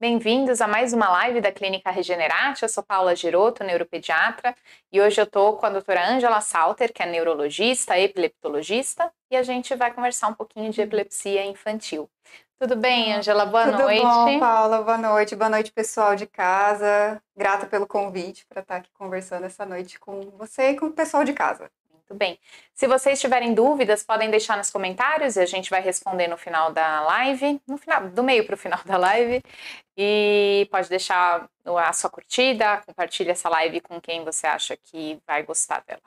Bem-vindos a mais uma live da Clínica Regenerate. Eu sou Paula Giroto, neuropediatra, e hoje eu estou com a doutora Angela Salter, que é neurologista, epileptologista, e a gente vai conversar um pouquinho de epilepsia infantil. Tudo bem, Angela? Boa Tudo noite. Tudo bom, Paula? Boa noite. Boa noite, pessoal de casa. Grata pelo convite para estar aqui conversando essa noite com você e com o pessoal de casa. Muito bem. Se vocês tiverem dúvidas, podem deixar nos comentários e a gente vai responder no final da live, no final, do meio para o final da live. E pode deixar a sua curtida, compartilhe essa live com quem você acha que vai gostar dela.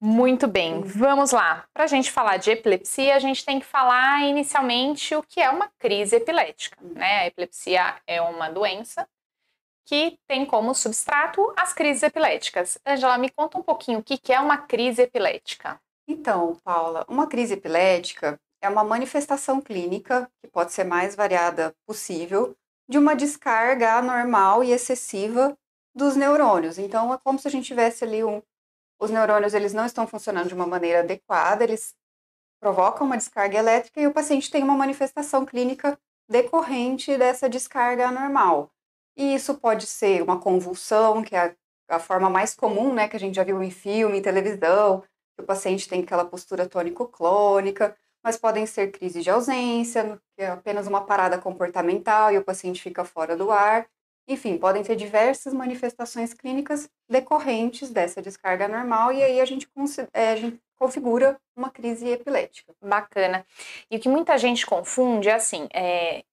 Muito bem, vamos lá. Para a gente falar de epilepsia, a gente tem que falar inicialmente o que é uma crise epilética. Né? A epilepsia é uma doença que tem como substrato as crises epiléticas. Angela, me conta um pouquinho o que é uma crise epilética. Então, Paula, uma crise epilética é uma manifestação clínica, que pode ser mais variada possível, de uma descarga anormal e excessiva dos neurônios. Então, é como se a gente tivesse ali um. Os neurônios eles não estão funcionando de uma maneira adequada, eles provocam uma descarga elétrica e o paciente tem uma manifestação clínica decorrente dessa descarga anormal. E isso pode ser uma convulsão, que é a, a forma mais comum, né, que a gente já viu em filme, em televisão, que o paciente tem aquela postura tônico-clônica, mas podem ser crises de ausência, que é apenas uma parada comportamental e o paciente fica fora do ar. Enfim, podem ter diversas manifestações clínicas decorrentes dessa descarga normal e aí a gente, é, a gente configura uma crise epilética. Bacana. E o que muita gente confunde é assim, é,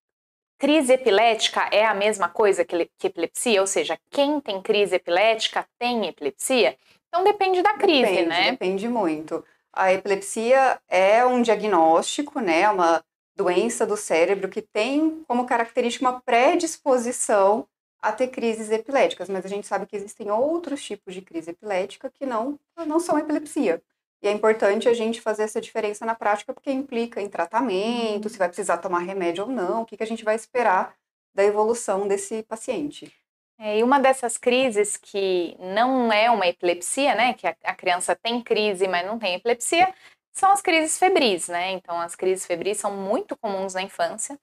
Crise epilética é a mesma coisa que, que, epilepsia? Ou seja, quem tem crise epilética tem epilepsia? Então depende da crise, depende, né? Depende muito. A epilepsia é um diagnóstico, né? Uma doença do cérebro que tem como característica uma predisposição a ter crises epiléticas, mas a gente sabe que existem outros tipos de crise epilética que não, não são epilepsia. E é importante a gente fazer essa diferença na prática, porque implica em tratamento, se vai precisar tomar remédio ou não, o que, que a gente vai esperar da evolução desse paciente. É, e uma dessas crises que não é uma epilepsia, né, que a, a criança tem crise, mas não tem epilepsia, são as crises febris, né? Então, as crises febris são muito comuns na infância.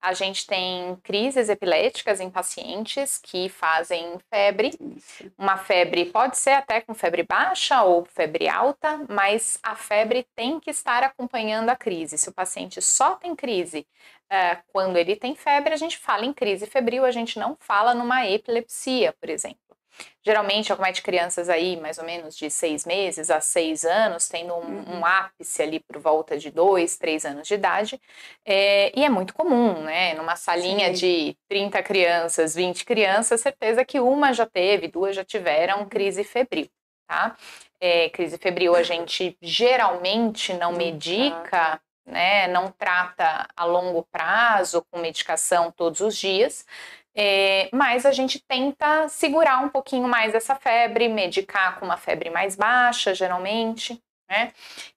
A gente tem crises epiléticas em pacientes que fazem febre. Uma febre pode ser até com febre baixa ou febre alta, mas a febre tem que estar acompanhando a crise. Se o paciente só tem crise uh, quando ele tem febre, a gente fala em crise febril, a gente não fala numa epilepsia, por exemplo. Geralmente acomete crianças aí mais ou menos de seis meses a seis anos, tendo um, uhum. um ápice ali por volta de dois, três anos de idade. É, e é muito comum, né? Numa salinha Sim. de 30 crianças, 20 crianças, certeza que uma já teve, duas já tiveram crise febril, tá? É, crise febril a gente geralmente não medica né, não trata a longo prazo com medicação todos os dias, é, mas a gente tenta segurar um pouquinho mais essa febre, medicar com uma febre mais baixa, geralmente, né?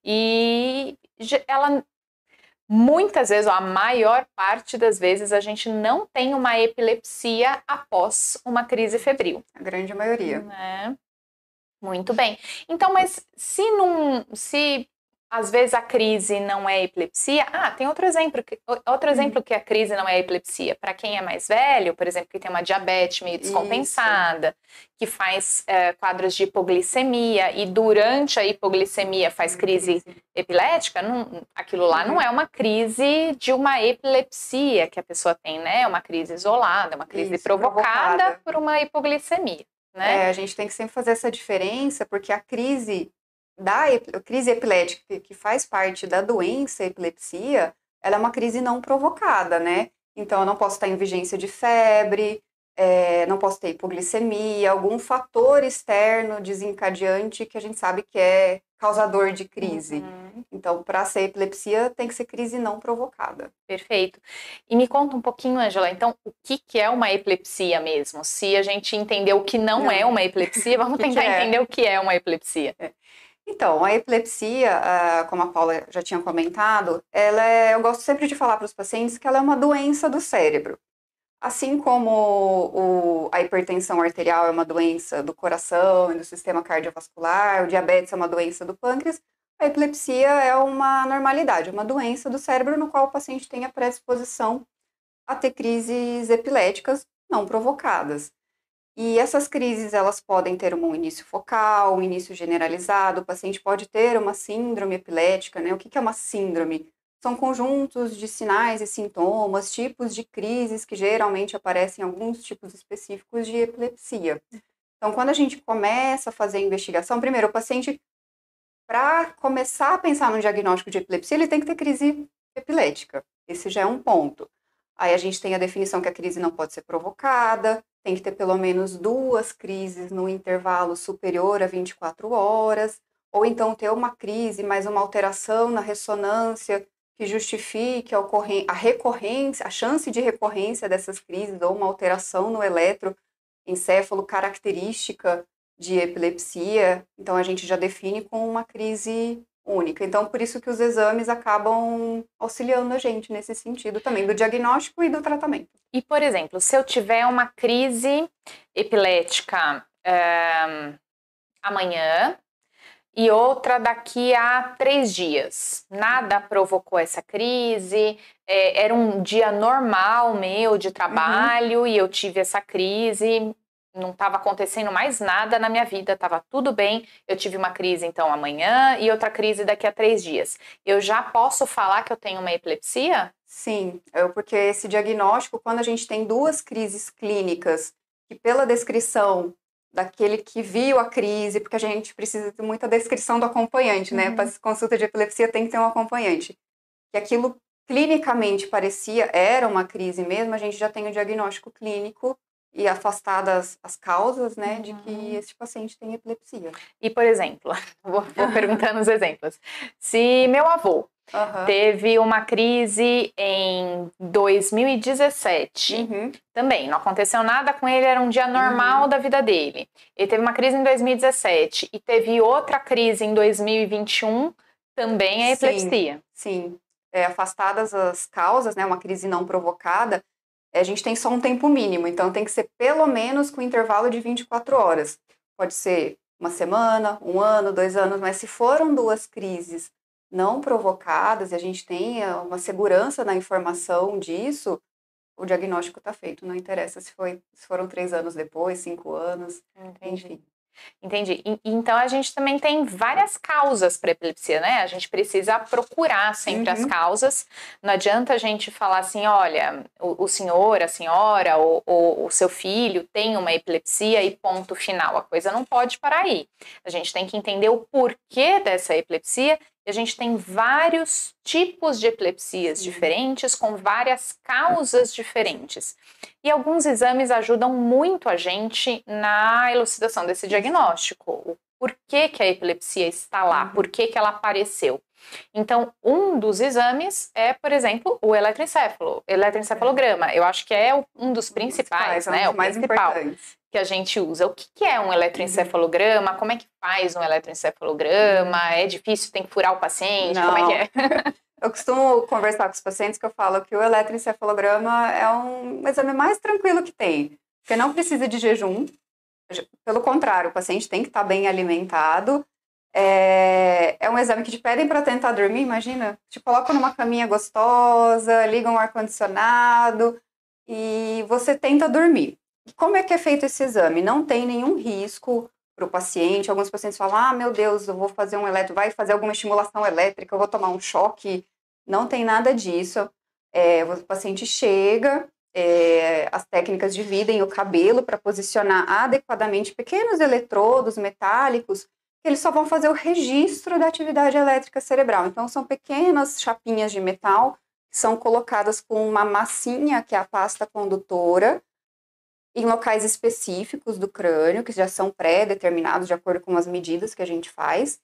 E ela muitas vezes, ou a maior parte das vezes, a gente não tem uma epilepsia após uma crise febril. A grande maioria. Né? Muito bem. Então, mas se não, se às vezes a crise não é epilepsia. Ah, tem outro exemplo, outro uhum. exemplo que a crise não é epilepsia. Para quem é mais velho, por exemplo, que tem uma diabetes meio descompensada, Isso. que faz é, quadros de hipoglicemia e durante a hipoglicemia faz crise epilética, não, aquilo lá não uhum. é uma crise de uma epilepsia que a pessoa tem, né? É uma crise isolada, uma crise Isso, provocada, provocada, por uma hipoglicemia. Né? É, a gente tem que sempre fazer essa diferença, porque a crise da crise epilética, que faz parte da doença epilepsia, ela é uma crise não provocada, né? Então, eu não posso estar em vigência de febre, é, não posso ter hipoglicemia, algum fator externo desencadeante que a gente sabe que é causador de crise. Uhum. Então, para ser epilepsia, tem que ser crise não provocada. Perfeito. E me conta um pouquinho, Angela, então, o que, que é uma epilepsia mesmo? Se a gente entender o que não, não. é uma epilepsia, vamos tentar é? entender o que é uma epilepsia. É. Então, a epilepsia, como a Paula já tinha comentado, ela é, eu gosto sempre de falar para os pacientes que ela é uma doença do cérebro. Assim como o, a hipertensão arterial é uma doença do coração e do sistema cardiovascular, o diabetes é uma doença do pâncreas, a epilepsia é uma normalidade, uma doença do cérebro no qual o paciente tem a predisposição a ter crises epiléticas não provocadas. E essas crises, elas podem ter um início focal, um início generalizado, o paciente pode ter uma síndrome epilética, né? O que é uma síndrome? São conjuntos de sinais e sintomas, tipos de crises que geralmente aparecem em alguns tipos específicos de epilepsia. Então, quando a gente começa a fazer a investigação, primeiro, o paciente, para começar a pensar no diagnóstico de epilepsia, ele tem que ter crise epilética. Esse já é um ponto. Aí a gente tem a definição que a crise não pode ser provocada, tem que ter pelo menos duas crises no intervalo superior a 24 horas, ou então ter uma crise, mas uma alteração na ressonância que justifique a, a recorrência, a chance de recorrência dessas crises, ou uma alteração no eletroencéfalo característica de epilepsia. Então a gente já define com uma crise única. Então, por isso que os exames acabam auxiliando a gente nesse sentido também, do diagnóstico e do tratamento. E, por exemplo, se eu tiver uma crise epilética é, amanhã e outra daqui a três dias, nada provocou essa crise, é, era um dia normal meu de trabalho uhum. e eu tive essa crise, não estava acontecendo mais nada na minha vida, estava tudo bem. Eu tive uma crise então amanhã e outra crise daqui a três dias. Eu já posso falar que eu tenho uma epilepsia? Sim, porque esse diagnóstico, quando a gente tem duas crises clínicas, que pela descrição daquele que viu a crise, porque a gente precisa de muita descrição do acompanhante, né? uhum. Para consulta de epilepsia tem que ter um acompanhante. Que aquilo clinicamente parecia, era uma crise mesmo, a gente já tem o diagnóstico clínico e afastadas as causas, né, uhum. de que uhum. esse paciente tem epilepsia. E, por exemplo, vou, vou perguntando os exemplos. Se meu avô uhum. teve uma crise em 2017, uhum. também não aconteceu nada com ele, era um dia normal uhum. da vida dele. Ele teve uma crise em 2017 e teve outra crise em 2021, também é epilepsia. Sim, sim. É, afastadas as causas, né, uma crise não provocada, a gente tem só um tempo mínimo, então tem que ser pelo menos com intervalo de 24 horas. Pode ser uma semana, um ano, dois anos, mas se foram duas crises não provocadas e a gente tem eh, uma segurança na informação disso, o diagnóstico está feito. Não interessa se, foi, se foram três anos depois, cinco anos, Entendi. enfim. Entendi. E, então a gente também tem várias causas para epilepsia, né? A gente precisa procurar sempre uhum. as causas. Não adianta a gente falar assim, olha, o, o senhor, a senhora, ou, ou, o seu filho tem uma epilepsia e ponto final. A coisa não pode parar aí. A gente tem que entender o porquê dessa epilepsia e a gente tem vários tipos de epilepsias Sim. diferentes, com várias causas diferentes. E alguns exames ajudam muito a gente na elucidação desse diagnóstico. O porquê que a epilepsia está lá, uhum. por que, que ela apareceu. Então, um dos exames é, por exemplo, o eletroencefalo, eletroencefalograma. Eu acho que é um dos principais, né? o mais principal. Importantes que a gente usa. O que, que é um eletroencefalograma? Como é que faz um eletroencefalograma? É difícil, tem que furar o paciente? Não. Como é que é? Eu costumo conversar com os pacientes que eu falo que o eletroencefalograma é um exame mais tranquilo que tem, porque não precisa de jejum. Pelo contrário, o paciente tem que estar bem alimentado. É, é um exame que te pedem para tentar dormir, imagina. Te colocam numa caminha gostosa, ligam um ar-condicionado e você tenta dormir. Como é que é feito esse exame? Não tem nenhum risco para o paciente. Alguns pacientes falam: ah, meu Deus, eu vou fazer um eletro, vai fazer alguma estimulação elétrica, eu vou tomar um choque. Não tem nada disso. É, o paciente chega, é, as técnicas dividem o cabelo para posicionar adequadamente pequenos eletrodos metálicos, que eles só vão fazer o registro da atividade elétrica cerebral. Então, são pequenas chapinhas de metal que são colocadas com uma massinha, que é a pasta condutora, em locais específicos do crânio, que já são pré-determinados de acordo com as medidas que a gente faz.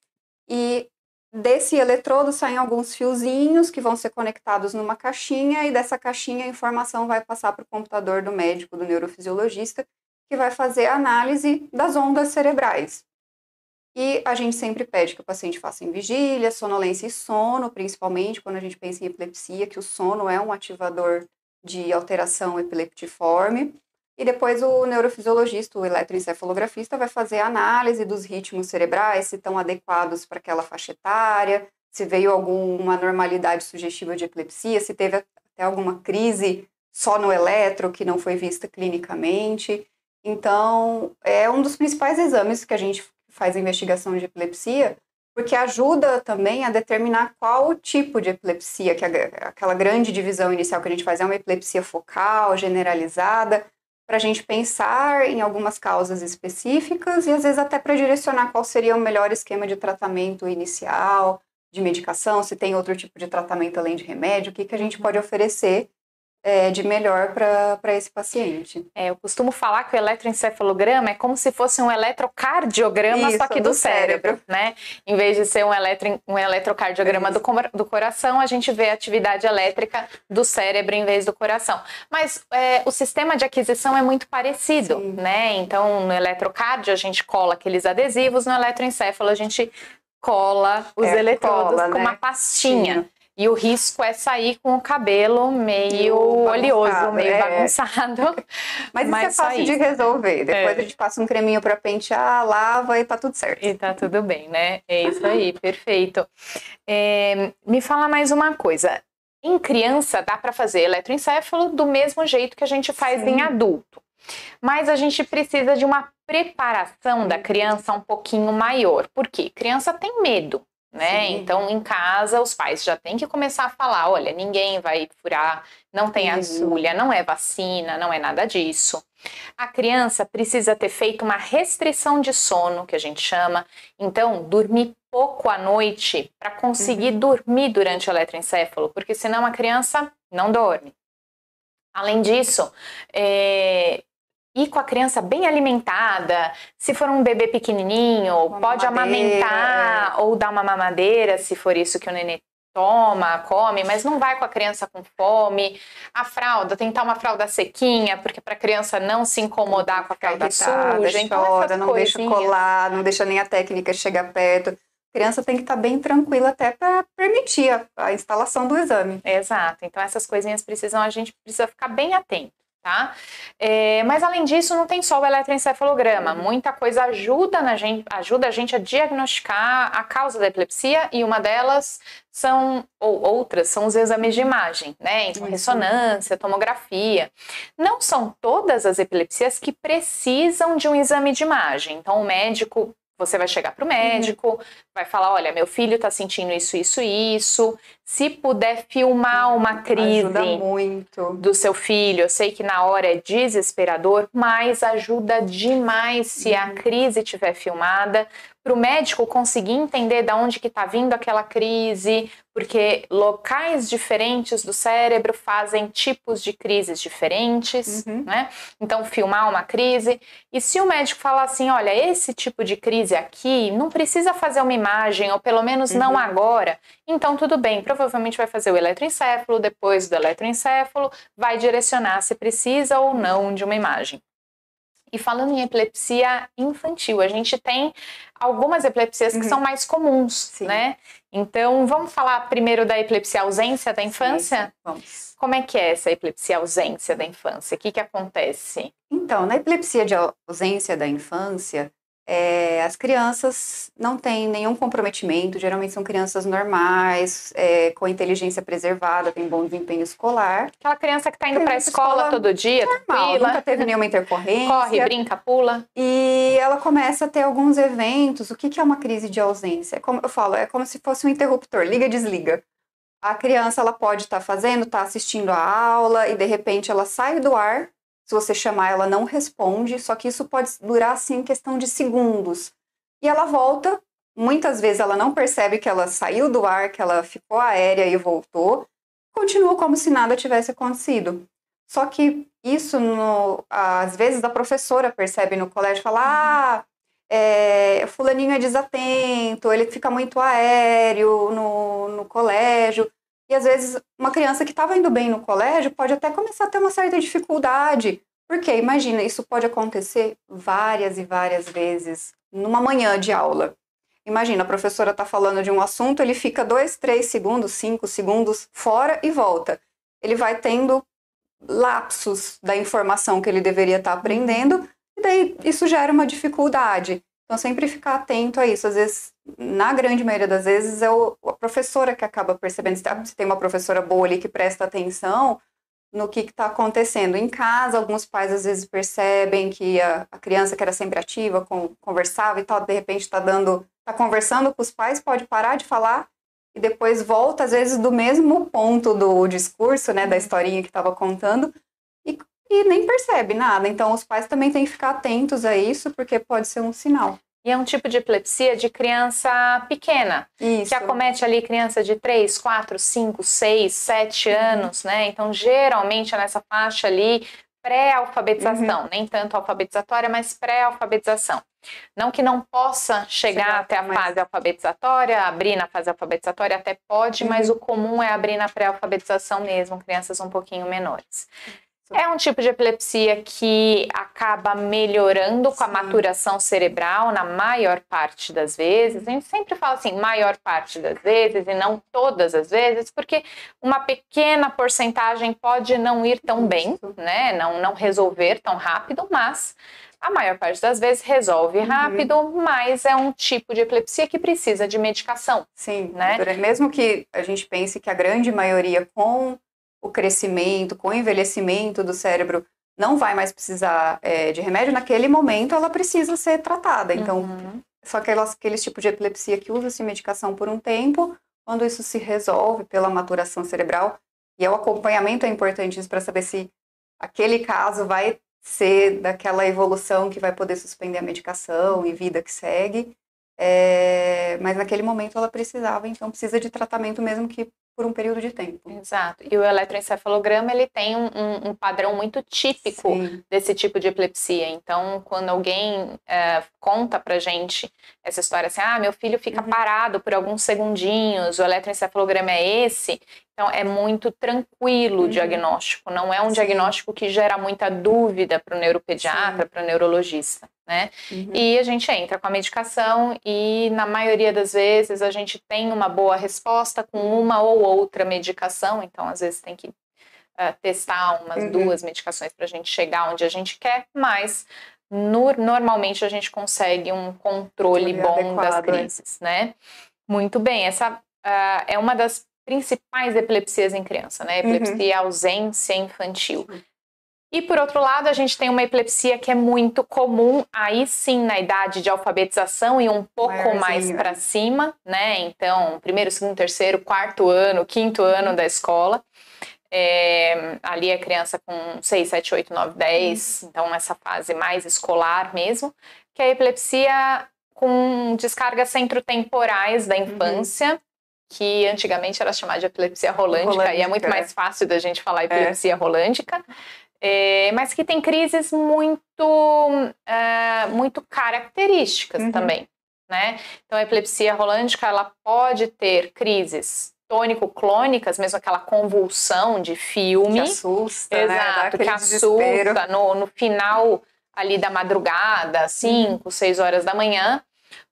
E desse eletrodo saem alguns fiozinhos que vão ser conectados numa caixinha, e dessa caixinha a informação vai passar para o computador do médico, do neurofisiologista, que vai fazer a análise das ondas cerebrais. E a gente sempre pede que o paciente faça em vigília, sonolência e sono, principalmente quando a gente pensa em epilepsia, que o sono é um ativador de alteração epileptiforme. E depois o neurofisiologista, o eletroencefalografista, vai fazer a análise dos ritmos cerebrais, se estão adequados para aquela faixa etária, se veio alguma normalidade sugestiva de epilepsia, se teve até alguma crise só no eletro, que não foi vista clinicamente. Então, é um dos principais exames que a gente faz a investigação de epilepsia, porque ajuda também a determinar qual tipo de epilepsia, que é aquela grande divisão inicial que a gente faz é uma epilepsia focal, generalizada, para a gente pensar em algumas causas específicas e às vezes até para direcionar qual seria o melhor esquema de tratamento inicial, de medicação, se tem outro tipo de tratamento além de remédio, o que, que a gente uhum. pode oferecer é, de melhor para esse paciente. É, eu costumo falar que o eletroencefalograma é como se fosse um eletrocardiograma, Isso, só que do, do cérebro, cérebro, né? Em vez de ser um, eletro, um eletrocardiograma do, do coração, a gente vê a atividade elétrica do cérebro em vez do coração. Mas é, o sistema de aquisição é muito parecido, Sim. né? Então, no eletrocardio, a gente cola aqueles adesivos, no eletroencefalo, a gente cola os é, eletrodos cola, com né? uma pastinha. Sim. E o risco é sair com o cabelo meio oleoso, meio é. bagunçado. Mas, mas isso é fácil de resolver. Depois é. a gente passa um creminho para pentear, lava e tá tudo certo. E tá tudo bem, né? É isso aí, perfeito. É, me fala mais uma coisa. Em criança dá para fazer eletroencefalo do mesmo jeito que a gente faz Sim. em adulto. Mas a gente precisa de uma preparação da criança um pouquinho maior. Por quê? Criança tem medo né? Sim. Então, em casa, os pais já têm que começar a falar: olha, ninguém vai furar, não tem agulha, não é vacina, não é nada disso. A criança precisa ter feito uma restrição de sono, que a gente chama. Então, dormir pouco à noite para conseguir uhum. dormir durante o eletroencefalo, porque senão a criança não dorme. Além disso, é, ir com a criança bem alimentada. Se for um bebê pequenininho, uma pode amamentar é. ou dar uma mamadeira, se for isso que o nenê toma, come, mas não vai com a criança com fome. A fralda, tentar uma fralda sequinha, porque para a criança não se incomodar com a fralda irritada, suja. Então, chora, não deixa colar, não deixa nem a técnica chegar perto. A criança tem que estar tá bem tranquila até para permitir a, a instalação do exame. Exato. Então essas coisinhas precisam, a gente precisa ficar bem atento tá? É, mas além disso, não tem só o eletroencefalograma. Uhum. Muita coisa ajuda, na gente, ajuda a gente a diagnosticar a causa da epilepsia e uma delas são, ou outras, são os exames de imagem, né? Então, ressonância, tomografia. Não são todas as epilepsias que precisam de um exame de imagem. Então, o médico você vai chegar para o médico, uhum. vai falar: olha, meu filho está sentindo isso, isso isso. Se puder filmar uma crise do seu filho, eu sei que na hora é desesperador, mas ajuda demais se a uhum. crise estiver filmada, para o médico conseguir entender de onde que está vindo aquela crise, porque locais diferentes do cérebro fazem tipos de crises diferentes, uhum. né? Então, filmar uma crise. E se o médico falar assim, olha, esse tipo de crise aqui não precisa fazer uma imagem, ou pelo menos uhum. não agora, então tudo bem, provavelmente vai fazer o eletroencefalo, depois do eletroencefalo, vai direcionar se precisa ou não de uma imagem. E falando em epilepsia infantil, a gente tem algumas epilepsias que uhum. são mais comuns, Sim. né? Então, vamos falar primeiro da epilepsia ausência da infância? Sim, vamos. Como é que é essa epilepsia ausência da infância? O que, que acontece? Então, na epilepsia de ausência da infância, é, as crianças não têm nenhum comprometimento, geralmente são crianças normais, é, com inteligência preservada, têm bom desempenho escolar. Aquela criança que está indo para a escola, todo dia, normal, tranquila. nunca teve nenhuma intercorrência. Corre, brinca, pula. E ela começa a ter alguns eventos. O que, que é uma crise de ausência? É como eu falo, é como se fosse um interruptor, liga, desliga. A criança ela pode estar tá fazendo, está assistindo a aula e de repente ela sai do ar se você chamar, ela não responde, só que isso pode durar assim questão de segundos. E ela volta, muitas vezes ela não percebe que ela saiu do ar, que ela ficou aérea e voltou, continua como se nada tivesse acontecido. Só que isso, no, às vezes, a professora percebe no colégio, fala, ah, é, fulaninho é desatento, ele fica muito aéreo no, no colégio. E às vezes uma criança que estava indo bem no colégio pode até começar a ter uma certa dificuldade. Porque imagina, isso pode acontecer várias e várias vezes numa manhã de aula. Imagina, a professora está falando de um assunto, ele fica dois, três segundos, cinco segundos fora e volta. Ele vai tendo lapsos da informação que ele deveria estar tá aprendendo, e daí isso gera uma dificuldade. Então, sempre ficar atento a isso. Às vezes, na grande maioria das vezes, é o, a professora que acaba percebendo. Se tem uma professora boa ali que presta atenção, no que está acontecendo. Em casa, alguns pais às vezes percebem que a, a criança que era sempre ativa, com, conversava e tal, de repente está dando, está conversando com os pais, pode parar de falar e depois volta, às vezes, do mesmo ponto do discurso, né, da uhum. historinha que estava contando, e, nem percebe nada. Então, os pais também têm que ficar atentos a isso, porque pode ser um sinal. E é um tipo de epilepsia de criança pequena, Isso. que acomete ali criança de 3, 4, 5, 6, 7 anos, né? Então, geralmente é nessa faixa ali pré-alfabetização, uhum. nem tanto alfabetizatória, mas pré-alfabetização. Não que não possa chegar, chegar até a mais... fase alfabetizatória, abrir na fase alfabetizatória até pode, uhum. mas o comum é abrir na pré-alfabetização mesmo, crianças um pouquinho menores. É um tipo de epilepsia que acaba melhorando com a maturação cerebral na maior parte das vezes. A gente sempre fala assim, maior parte das vezes e não todas as vezes, porque uma pequena porcentagem pode não ir tão bem, né? Não, não resolver tão rápido, mas a maior parte das vezes resolve uhum. rápido, uhum. mas é um tipo de epilepsia que precisa de medicação. Sim, né? mesmo que a gente pense que a grande maioria com o crescimento, com o envelhecimento do cérebro, não vai mais precisar é, de remédio, naquele momento ela precisa ser tratada. Então, uhum. só aquelas, aqueles tipos de epilepsia que usa-se medicação por um tempo, quando isso se resolve pela maturação cerebral, e é o acompanhamento é importante para saber se aquele caso vai ser daquela evolução que vai poder suspender a medicação e vida que segue. É, mas naquele momento ela precisava, então precisa de tratamento mesmo que por um período de tempo. Exato. E o eletroencefalograma ele tem um, um, um padrão muito típico Sim. desse tipo de epilepsia. Então, quando alguém é, conta pra gente essa história assim, ah, meu filho fica uhum. parado por alguns segundinhos, o eletroencefalograma é esse, então, é muito tranquilo uhum. o diagnóstico, não é um Sim. diagnóstico que gera muita dúvida para o neuropediatra, para o neurologista, né? Uhum. E a gente entra com a medicação e, na maioria das vezes, a gente tem uma boa resposta com uma ou outra medicação, então, às vezes, tem que uh, testar umas uhum. duas medicações para a gente chegar onde a gente quer, mas no, normalmente a gente consegue um controle bom adequado, das é. crises, né? Muito bem, essa uh, é uma das principais epilepsias em criança, né? Epilepsia uhum. ausência infantil. E por outro lado, a gente tem uma epilepsia que é muito comum, aí sim na idade de alfabetização e um pouco mais para cima, né? Então, primeiro, segundo, terceiro, quarto ano, quinto ano da escola. É, ali a criança com 6, 7, 8, 9, 10, uhum. então essa fase mais escolar mesmo, que é a epilepsia com descargas centrotemporais da uhum. infância, uhum que antigamente era chamada de epilepsia rolândica, rolândica, e é muito mais fácil da gente falar é. epilepsia é. rolândica, é, mas que tem crises muito, é, muito características uhum. também, né? Então, a epilepsia rolândica, ela pode ter crises tônico-clônicas, mesmo aquela convulsão de filme. Que assusta, né? Exato, né? que assusta no, no final ali da madrugada, 5, 6 uhum. horas da manhã,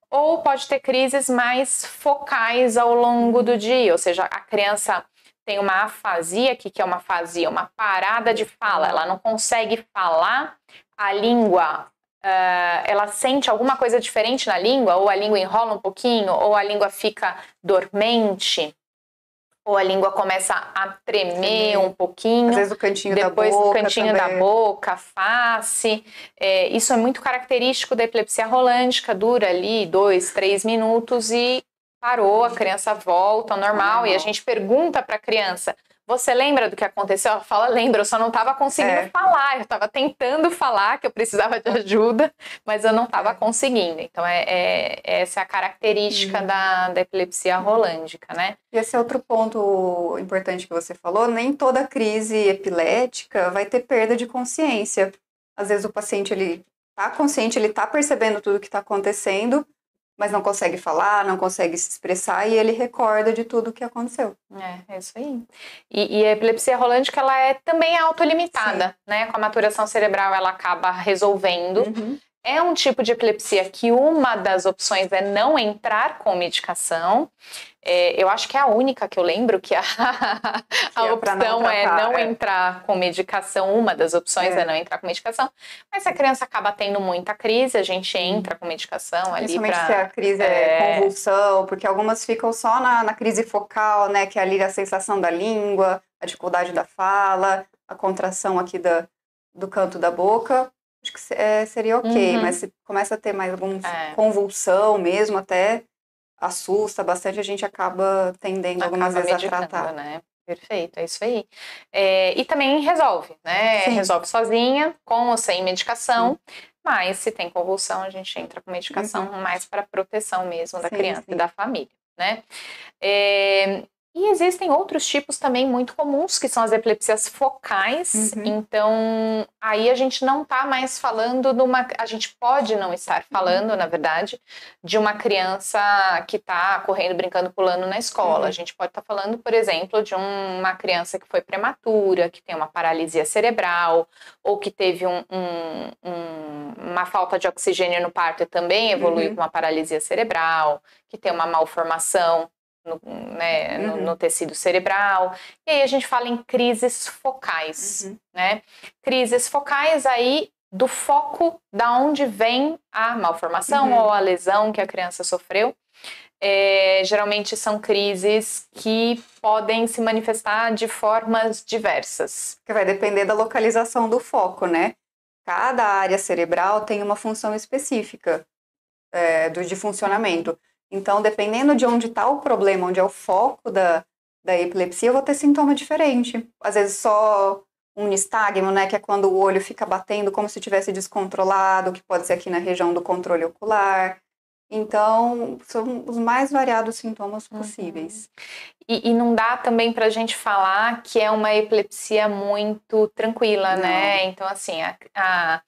ou pode ter crises mais focais ao longo do dia, ou seja, a criança tem uma afasia, que é uma afasia, uma parada de fala, ela não consegue falar a língua, uh, ela sente alguma coisa diferente na língua, ou a língua enrola um pouquinho, ou a língua fica dormente ou a língua começa a tremer um pouquinho. Às vezes o cantinho depois da boca. Depois o cantinho também. da boca, face. É, isso é muito característico da epilepsia rolândica, dura ali dois, três minutos e parou, a criança volta ao normal. E a gente pergunta para a criança: você lembra do que aconteceu? Ela fala, lembra, eu só não estava conseguindo é. falar. Eu estava tentando falar que eu precisava de ajuda, mas eu não estava é. conseguindo. Então, é, é, essa é a característica uhum. da, da epilepsia rolândica, né? E esse é outro ponto importante que você falou: nem toda crise epilética vai ter perda de consciência. Às vezes o paciente ele está consciente, ele está percebendo tudo o que está acontecendo, mas não consegue falar, não consegue se expressar e ele recorda de tudo o que aconteceu. É, é isso aí. E, e a epilepsia rolândica ela é também autolimitada, né? Com a maturação cerebral ela acaba resolvendo. Uhum. É um tipo de epilepsia que uma das opções é não entrar com medicação. É, eu acho que é a única que eu lembro que a, que a é opção não é não é. entrar com medicação. Uma das opções é. é. não entrar com medicação. Mas se a criança acaba tendo muita crise, a gente entra com medicação ali Principalmente pra, se a crise é, é, convulsão, porque algumas ficam só na, na crise focal, né? Que é ali a sensação da língua, a dificuldade da fala a contração aqui da, do canto da boca, acho que é, seria ok, uhum. mas se começa a ter mais alguma é. convulsão mesmo, até assusta bastante, a gente acaba tendendo acaba algumas vezes a tratar. Né? Perfeito, é isso aí. É, e também resolve, né? Sim. Resolve sozinha, com ou sem medicação. Sim. Mas se tem convulsão, a gente entra com medicação uhum. mais para proteção mesmo da sim, criança e da família, né? É, e existem outros tipos também muito comuns, que são as epilepsias focais. Uhum. Então, aí a gente não está mais falando de uma. A gente pode não estar falando, uhum. na verdade, de uma criança que está correndo, brincando, pulando na escola. Uhum. A gente pode estar tá falando, por exemplo, de um, uma criança que foi prematura, que tem uma paralisia cerebral, ou que teve um, um, uma falta de oxigênio no parto e também evoluiu uhum. com uma paralisia cerebral, que tem uma malformação no, né, uhum. no, no, tecido cerebral. E aí a gente fala em crises focais, uhum. né? Crises focais aí do foco da onde vem a malformação uhum. ou a lesão que a criança sofreu. É, geralmente são crises que podem se manifestar de formas diversas. Que vai depender da localização do foco, né? Cada área cerebral tem uma função específica é, do, de funcionamento. Então, dependendo de onde está o problema, onde é o foco da, da epilepsia, eu vou ter sintoma diferente. Às vezes só um nistagmo, né, que é quando o olho fica batendo como se tivesse descontrolado, que pode ser aqui na região do controle ocular. Então, são os mais variados sintomas uhum. possíveis. Uhum. E, e, não dá também para a gente falar que é uma epilepsia muito tranquila, não. né? Então, assim, a, a,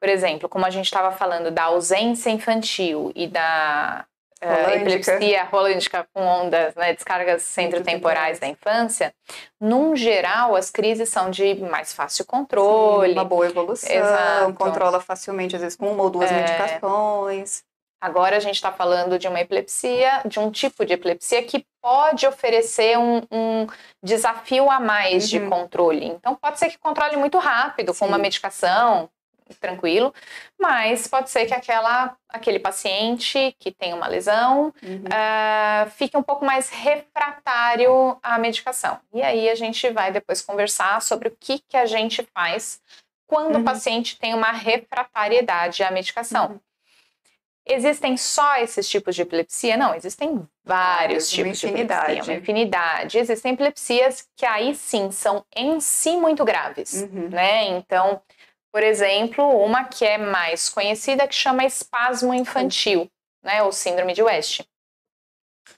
por exemplo, como a gente estava falando da ausência infantil e da uh, epilepsia rolândica com ondas, né, descargas centrotemporais da infância, num geral, as crises são de mais fácil controle. Sim, uma boa evolução, Exato. controla facilmente, às vezes com uma ou duas é... medicações. Agora a gente está falando de uma epilepsia, de um tipo de epilepsia que pode oferecer um, um desafio a mais uhum. de controle. Então, pode ser que controle muito rápido, Sim. com uma medicação, tranquilo, mas pode ser que aquela, aquele paciente que tem uma lesão uhum. uh, fique um pouco mais refratário à medicação. E aí a gente vai depois conversar sobre o que, que a gente faz quando uhum. o paciente tem uma refratariedade à medicação. Uhum. Existem só esses tipos de epilepsia? Não, existem vários tipos de epilepsia, uma infinidade. Existem epilepsias que aí sim são em si muito graves, uhum. né? Então, por exemplo, uma que é mais conhecida que chama espasmo infantil, né, ou síndrome de West.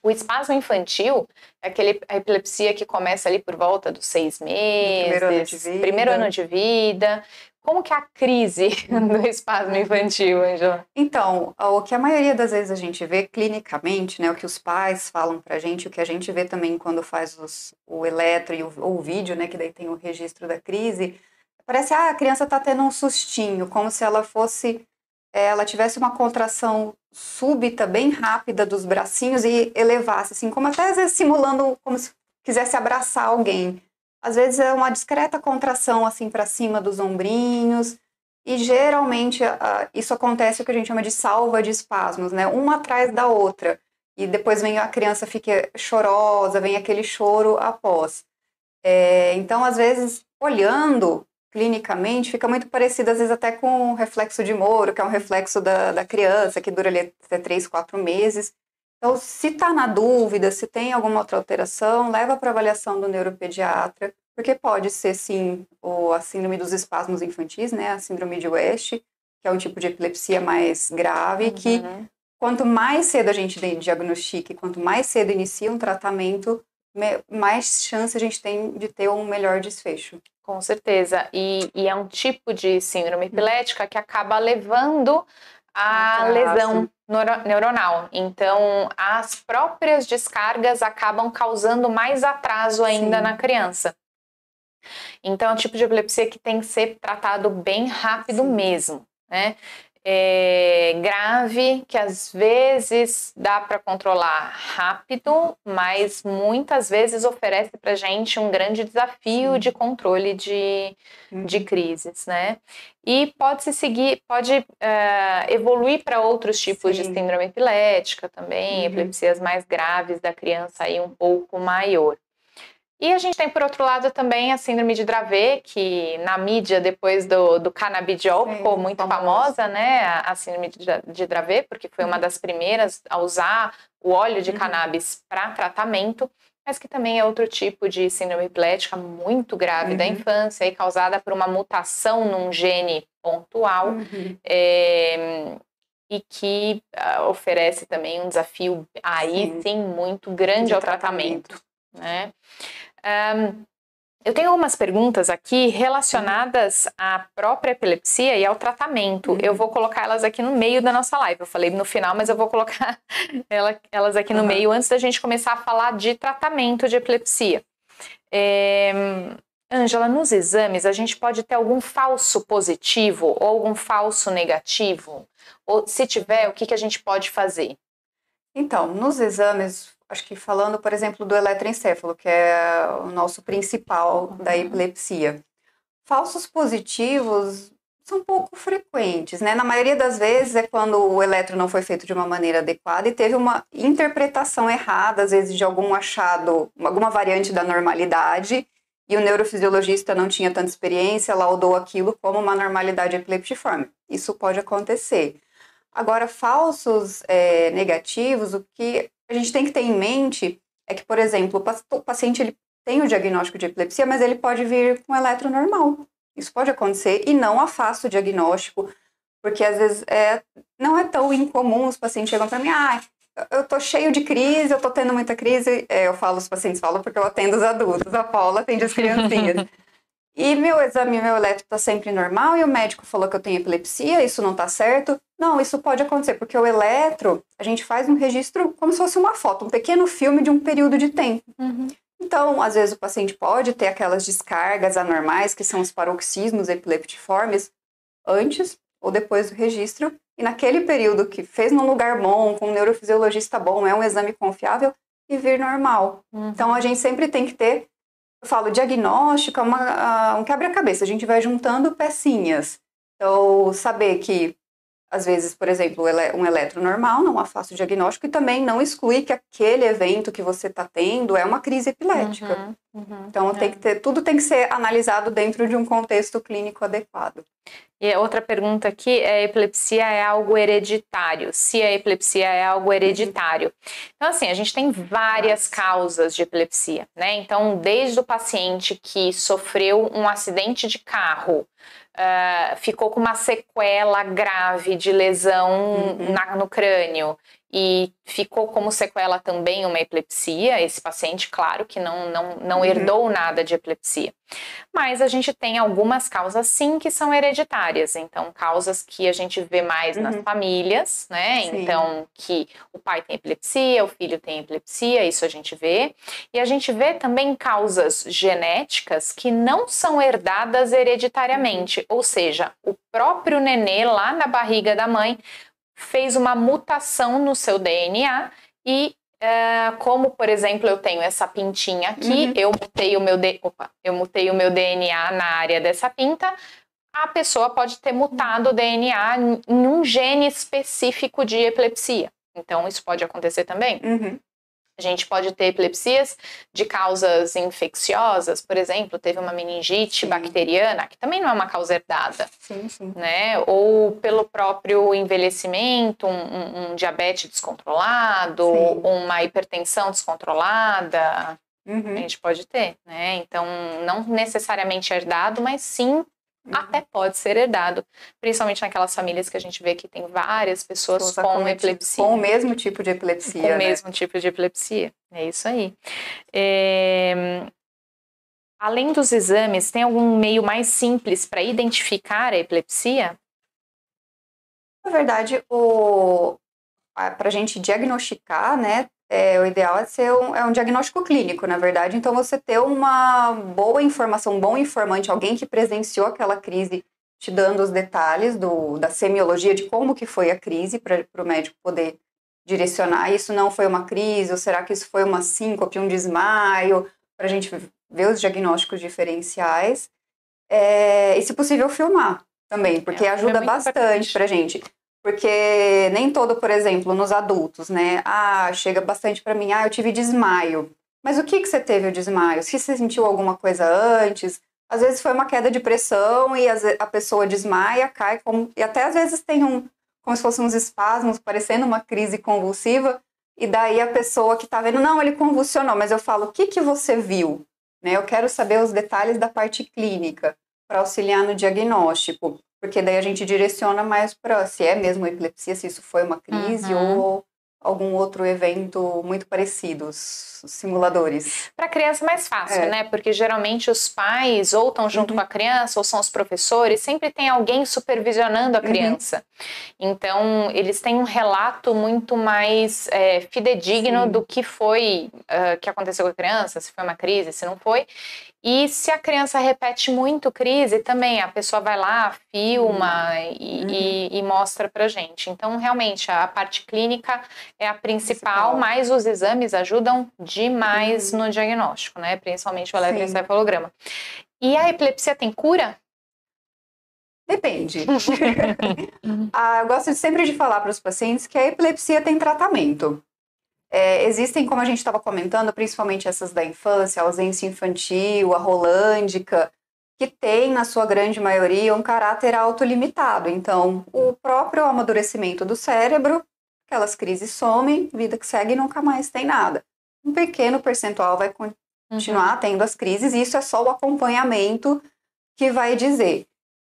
O espasmo infantil é aquele, a epilepsia que começa ali por volta dos seis meses, primeiro ano de vida. Primeiro ano de vida. Como que é a crise do espasmo infantil, Angela? Então, o que a maioria das vezes a gente vê clinicamente, né, o que os pais falam pra gente, o que a gente vê também quando faz os, o eletro e o, o vídeo, né, que daí tem o registro da crise, Parece, ah, a criança está tendo um sustinho, como se ela fosse, eh, ela tivesse uma contração súbita, bem rápida dos bracinhos e elevasse, assim, como até às vezes simulando como se quisesse abraçar alguém. Às vezes é uma discreta contração, assim, para cima dos ombrinhos. E geralmente isso acontece o que a gente chama de salva de espasmos, né? Uma atrás da outra. E depois vem a criança fica chorosa, vem aquele choro após. É, então, às vezes, olhando, clinicamente fica muito parecido, às vezes, até com o reflexo de Moro, que é um reflexo da, da criança, que dura ali até 3, 4 meses. Então, se está na dúvida, se tem alguma outra alteração, leva para avaliação do neuropediatra, porque pode ser, sim, o, a síndrome dos espasmos infantis, né, a síndrome de West, que é um tipo de epilepsia mais grave, uhum. que quanto mais cedo a gente diagnostica, quanto mais cedo inicia um tratamento, mais chance a gente tem de ter um melhor desfecho. Com certeza. E, e é um tipo de síndrome epilética que acaba levando a lesão neuronal. Então, as próprias descargas acabam causando mais atraso ainda Sim. na criança. Então, é um tipo de epilepsia que tem que ser tratado bem rápido Sim. mesmo, né? É, grave que às vezes dá para controlar rápido, mas muitas vezes oferece para gente um grande desafio de controle de, uhum. de crises, né? E pode se seguir, pode uh, evoluir para outros tipos Sim. de síndrome epilética também, uhum. epilepsias mais graves da criança aí um pouco maior. E a gente tem, por outro llado, também a síndrome de Dravet, que na mídia, depois do, do canabidiol, Sim, ficou muito famosa, famosa né? A, a síndrome de, de Dravet, porque foi uma uhum. das primeiras a usar o óleo de uhum. cannabis para tratamento, mas que também é outro tipo de síndrome epilética muito grave uhum. da infância e causada por uma mutação num gene pontual. Uhum. É, e que uh, oferece também um desafio aí sim, sim muito grande de ao tratamento. tratamento né? Um, eu tenho algumas perguntas aqui relacionadas à própria epilepsia e ao tratamento. Uhum. Eu vou colocar elas aqui no meio da nossa live. Eu falei no final, mas eu vou colocar elas aqui no uhum. meio antes da gente começar a falar de tratamento de epilepsia. É, Ângela, nos exames a gente pode ter algum falso positivo ou algum falso negativo? Ou se tiver, o que, que a gente pode fazer? Então, nos exames acho que falando, por exemplo, do eletroencefalo, que é o nosso principal uhum. da epilepsia. Falsos positivos são pouco frequentes, né? Na maioria das vezes é quando o eletro não foi feito de uma maneira adequada e teve uma interpretação errada, às vezes de algum achado, alguma variante da normalidade, e o neurofisiologista não tinha tanta experiência, laudou aquilo como uma normalidade epileptiforme. Isso pode acontecer. Agora, falsos é, negativos, o que a gente tem que ter em mente é que, por exemplo, o paciente ele tem o diagnóstico de epilepsia, mas ele pode vir com eletro normal. Isso pode acontecer e não afasta o diagnóstico, porque às vezes é, não é tão incomum os pacientes chegam para mim, ah, eu tô cheio de crise, eu tô tendo muita crise. É, eu falo, os pacientes falam porque eu atendo os adultos, a Paula atende as criancinhas. E meu exame, meu eletro está sempre normal e o médico falou que eu tenho epilepsia, isso não está certo. Não, isso pode acontecer, porque o eletro, a gente faz um registro como se fosse uma foto, um pequeno filme de um período de tempo. Uhum. Então, às vezes o paciente pode ter aquelas descargas anormais, que são os paroxismos epileptiformes, antes ou depois do registro. E naquele período que fez num lugar bom, com um neurofisiologista bom, é um exame confiável, e vir normal. Uhum. Então, a gente sempre tem que ter eu falo, diagnóstico é uma, um quebra-cabeça, a gente vai juntando pecinhas. Então, saber que, às vezes, por exemplo, um eletro normal não afasta o diagnóstico e também não exclui que aquele evento que você está tendo é uma crise epilética. Uhum, uhum, então, é. tem que ter, tudo tem que ser analisado dentro de um contexto clínico adequado. E outra pergunta aqui é: a epilepsia é algo hereditário? Se a epilepsia é algo hereditário. Então, assim, a gente tem várias causas de epilepsia, né? Então, desde o paciente que sofreu um acidente de carro, uh, ficou com uma sequela grave de lesão uhum. na, no crânio e ficou como sequela também uma epilepsia. Esse paciente, claro que não, não, não uhum. herdou nada de epilepsia. Mas a gente tem algumas causas sim que são hereditárias. Então, causas que a gente vê mais uhum. nas famílias, né? Sim. Então, que o pai tem epilepsia, o filho tem epilepsia, isso a gente vê. E a gente vê também causas genéticas que não são herdadas hereditariamente. Uhum. Ou seja, o próprio nenê lá na barriga da mãe fez uma mutação no seu DNA e é, como por exemplo eu tenho essa pintinha aqui, uhum. eu mutei o meu de... Opa, eu mutei o meu DNA na área dessa pinta, a pessoa pode ter mutado o DNA em um gene específico de epilepsia. Então isso pode acontecer também. Uhum. A gente pode ter epilepsias de causas infecciosas, por exemplo, teve uma meningite sim. bacteriana, que também não é uma causa herdada, sim, sim. né? Ou pelo próprio envelhecimento, um, um, diabetes descontrolado, uma hipertensão descontrolada, uhum. a gente pode ter, né? Então, não necessariamente herdado, mas sim Uhum. Até pode ser herdado, principalmente naquelas famílias que a gente vê que tem várias pessoas, pessoas com epilepsia. Com o mesmo tipo de epilepsia. Com né? o mesmo tipo de epilepsia. É isso aí. É... Além dos exames, tem algum meio mais simples para identificar a epilepsia? Na verdade, o... para a gente diagnosticar, né, é, o ideal é ser um, é um diagnóstico clínico, na verdade. Então, você ter uma boa informação, um bom informante, alguém que presenciou aquela crise, te dando os detalhes do, da semiologia de como que foi a crise, para o médico poder direcionar. Isso não foi uma crise, ou será que isso foi uma síncope, um desmaio, para a gente ver os diagnósticos diferenciais. É, e, se possível, filmar também, porque é, ajuda é bastante para a gente. Porque nem todo, por exemplo, nos adultos, né? Ah, chega bastante para mim, ah, eu tive desmaio. mas o que, que você teve o desmaio? Se você sentiu alguma coisa antes? Às vezes foi uma queda de pressão e a pessoa desmaia, cai, como, e até às vezes tem um, como se fossem uns espasmos, parecendo uma crise convulsiva, e daí a pessoa que está vendo, não, ele convulsionou, mas eu falo, o que, que você viu? Né? Eu quero saber os detalhes da parte clínica para auxiliar no diagnóstico, porque daí a gente direciona mais para se é mesmo epilepsia, se isso foi uma crise uhum. ou algum outro evento muito parecido, os simuladores. Para criança é mais fácil, é. né? Porque geralmente os pais ou estão junto uhum. com a criança ou são os professores, sempre tem alguém supervisionando a uhum. criança. Uhum. Então, eles têm um relato muito mais é, fidedigno Sim. do que foi, uh, que aconteceu com a criança, se foi uma crise, se não foi. E se a criança repete muito crise, também a pessoa vai lá, filma uhum. e, uhum. e, e, mostra pra gente. Então, realmente, a parte clínica é a principal, principal. mas os exames ajudam demais uhum. no diagnóstico, né? Principalmente o eletroencefalograma. E a epilepsia tem cura? Depende. ah, eu gosto sempre de falar para os pacientes que a epilepsia tem tratamento. É, existem, como a gente estava comentando, principalmente essas da infância, a ausência infantil, a rolândica, que tem, na sua grande maioria, um caráter autolimitado. Então, o próprio amadurecimento do cérebro, aquelas crises somem, vida que segue nunca mais tem nada. Um pequeno percentual vai continuar uhum. tendo as crises, e isso é só o acompanhamento que vai dizer.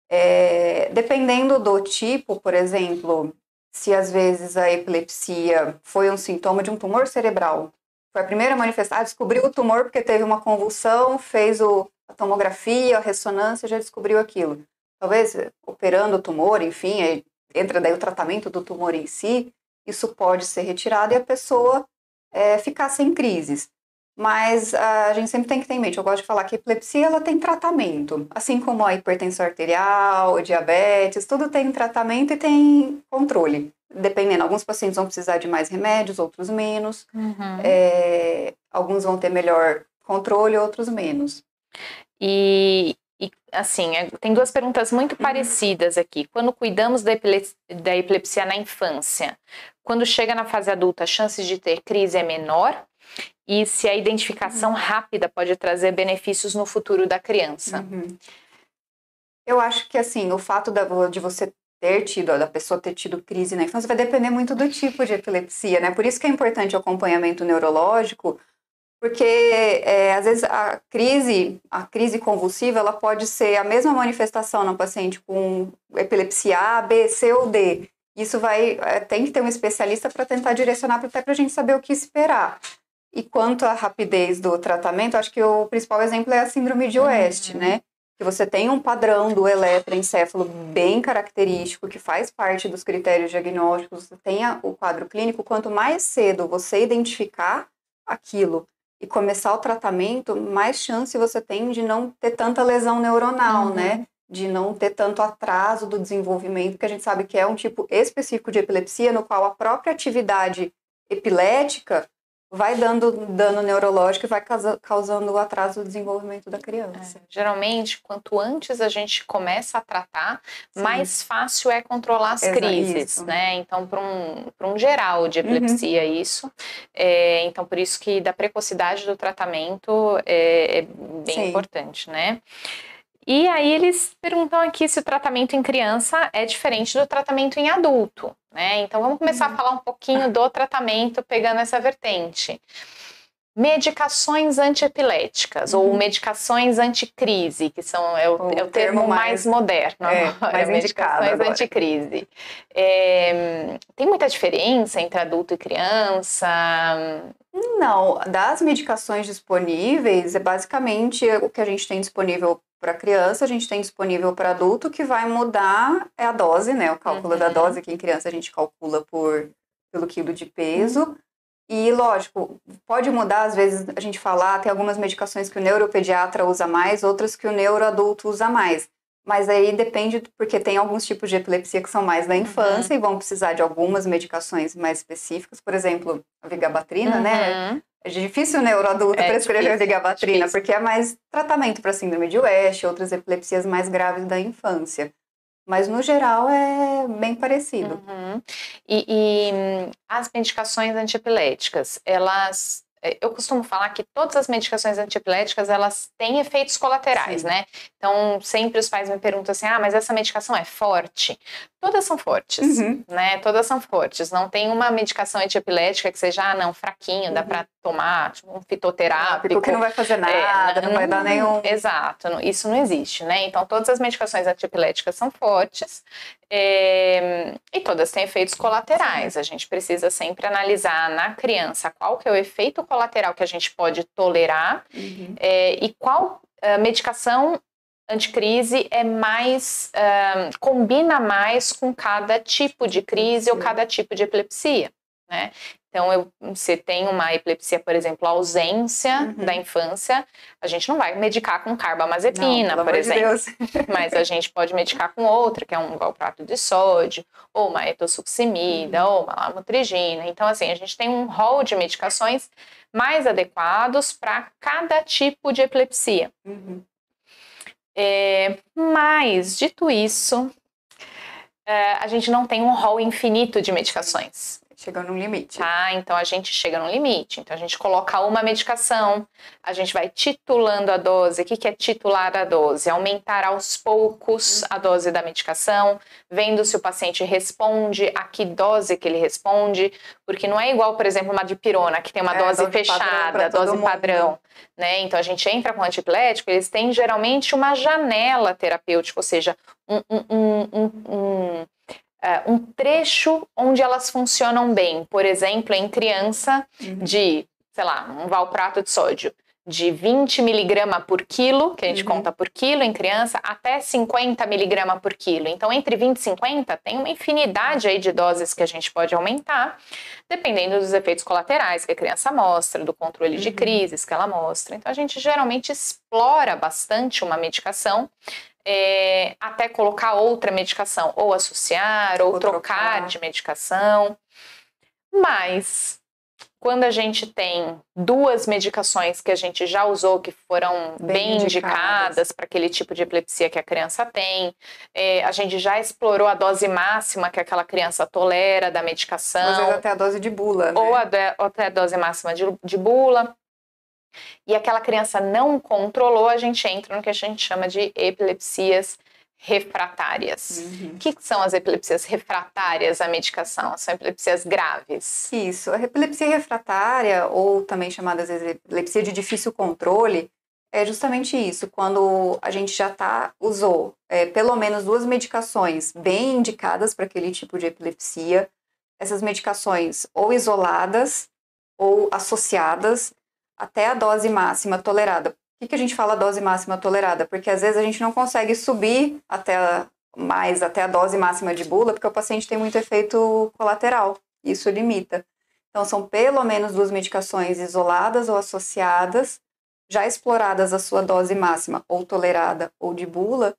É, dependendo do tipo, por exemplo, se às vezes a epilepsia foi um sintoma de um tumor cerebral. Foi a primeira manifestação, descobriu o tumor porque teve uma convulsão, fez o, a tomografia, a ressonância, já descobriu aquilo. Talvez operando o tumor, enfim, entra daí o tratamento do tumor em si, isso pode ser retirado e a pessoa é, ficar sem crises. Mas a gente sempre tem que ter em mente, eu gosto de falar que a epilepsia ela tem tratamento, assim como a hipertensão arterial, o diabetes, tudo tem tratamento e tem controle. Dependendo, alguns pacientes vão precisar de mais remédios, outros menos. Uhum. É, alguns vão ter melhor controle, outros menos. E, e assim, é, tem duas perguntas muito uhum. parecidas aqui. Quando cuidamos da epilepsia, da epilepsia na infância, quando chega na fase adulta, a chance de ter crise é menor? E se a identificação uhum. rápida pode trazer benefícios no futuro da criança. Uhum. Eu acho que assim, o fato da, de você ter tido, da pessoa ter tido crise na infância, vai depender muito do tipo de epilepsia, né? Por isso que é importante o acompanhamento neurológico, porque é, às vezes a crise, a crise convulsiva, ela pode ser a mesma manifestação no paciente com epilepsia A, B, C ou D. Isso vai, é, tem que ter um especialista para tentar direcionar até para a gente saber o que esperar. E quanto à rapidez do tratamento, acho que o principal exemplo é a síndrome de West, uhum. né? Que você tem um padrão do eletroencefalo bem característico, que faz parte dos critérios diagnósticos, você tem o quadro clínico. Quanto mais cedo você identificar aquilo e começar o tratamento, mais chance você tem de não ter tanta lesão neuronal, uhum. né? De não ter tanto atraso do desenvolvimento, que a gente sabe que é um tipo específico de epilepsia, no qual a própria atividade epilética vai dando dano neurológico e vai causando o atraso do desenvolvimento da criança. É, geralmente, quanto antes a gente começa a tratar, Sim. mais fácil é controlar as Exato, crises, isso. né? Então, para um, um geral de epilepsia, uhum. isso. É, então, por isso que da precocidade do tratamento é, é bem Sim. importante, né? E aí eles perguntam aqui se o tratamento em criança é diferente do tratamento em adulto, né? Então vamos começar uhum. a falar um pouquinho do tratamento pegando essa vertente. Medicações antiepiléticas uhum. ou medicações anticrise, que são é o, o, é o termo, termo mais, mais, moderno é, agora, mais medicações anticrise. É, tem muita diferença entre adulto e criança? Não, das medicações disponíveis, é basicamente o que a gente tem disponível para criança, a gente tem disponível para adulto, que vai mudar é a dose, né? O cálculo uhum. da dose, que em criança a gente calcula por pelo quilo de peso. Uhum. E, lógico, pode mudar, às vezes a gente falar, tem algumas medicações que o neuropediatra usa mais, outras que o neuroadulto usa mais. Mas aí depende, porque tem alguns tipos de epilepsia que são mais da infância uhum. e vão precisar de algumas medicações mais específicas, por exemplo, a vigabatrina, né? Né? É difícil o neuroadulto é prescrever vigabatrina, porque é mais tratamento para síndrome de West, outras epilepsias mais graves da infância. Mas, no geral, é bem parecido. Uhum. E, e, as medicações antiepiléticas, elas eu costumo falar que todas as medicações antiepiléticas elas têm efeitos colaterais, Sim. né? Então sempre os pais me perguntam assim, ah, mas essa medicação é forte? Todas são fortes, uhum. né? Todas são fortes. Não tem uma medicação antiepilética que seja, ah, não, fraquinho, uhum. dá para tomar, tipo, um fitoterápico. Porque não vai fazer nada, é, não, não, vai dar nenhum. Exato, isso não existe, né? Então todas as medicações antiepiléticas são fortes é, e todas têm efeitos colaterais. A gente precisa sempre analisar na criança qual que é o efeito colateral que a gente pode tolerar uhum. é, e qual uh, medicação anticrise é mais uh, combina mais com cada tipo de crise ou cada tipo de epilepsia, né? Então, eu, se tem uma epilepsia, por exemplo, ausência uhum. da infância, a gente não vai medicar com carbamazepina, não, por exemplo. De mas a gente pode medicar com outra, que é um valproato de sódio, ou uma etosuximida, uhum. ou uma lamotrigina. Então, assim, a gente tem um rol de medicações mais adequados para cada tipo de epilepsia. Uhum. É, mas, dito isso, é, a gente não tem um rol infinito de medicações. Chega num limite. Tá, então a gente chega num limite. Então a gente coloca uma medicação, a gente vai titulando a dose. O que, que é titular a dose? Aumentar aos poucos a dose da medicação, vendo se o paciente responde, a que dose que ele responde, porque não é igual, por exemplo, uma dipirona, que tem uma é, dose, dose fechada, dose padrão. Né? Então a gente entra com antipilético, eles têm geralmente uma janela terapêutica, ou seja, um, um, um, um um trecho onde elas funcionam bem. Por exemplo, em criança, uhum. de, sei lá, um valprato de sódio de 20 miligrama por quilo, que a gente uhum. conta por quilo em criança, até 50 miligrama por quilo. Então, entre 20 e 50, tem uma infinidade aí de doses que a gente pode aumentar, dependendo dos efeitos colaterais que a criança mostra, do controle uhum. de crises que ela mostra. Então, a gente geralmente explora bastante uma medicação é, até colocar outra medicação, ou associar, ou, ou trocar, trocar de medicação. Mas quando a gente tem duas medicações que a gente já usou, que foram bem, bem indicadas para aquele tipo de epilepsia que a criança tem, é, a gente já explorou a dose máxima que aquela criança tolera da medicação. Às vezes até a dose de bula, né? Ou, ou até a dose máxima de, de bula e aquela criança não controlou, a gente entra no que a gente chama de epilepsias refratárias. Uhum. O que são as epilepsias refratárias à medicação? São epilepsias graves. Isso. A epilepsia refratária, ou também chamada de epilepsia de difícil controle, é justamente isso. Quando a gente já tá, usou é, pelo menos duas medicações bem indicadas para aquele tipo de epilepsia, essas medicações ou isoladas ou associadas, até a dose máxima tolerada. Por que, que a gente fala dose máxima tolerada? Porque às vezes a gente não consegue subir até a, mais até a dose máxima de bula, porque o paciente tem muito efeito colateral. Isso limita. Então, são pelo menos duas medicações isoladas ou associadas, já exploradas a sua dose máxima, ou tolerada, ou de bula,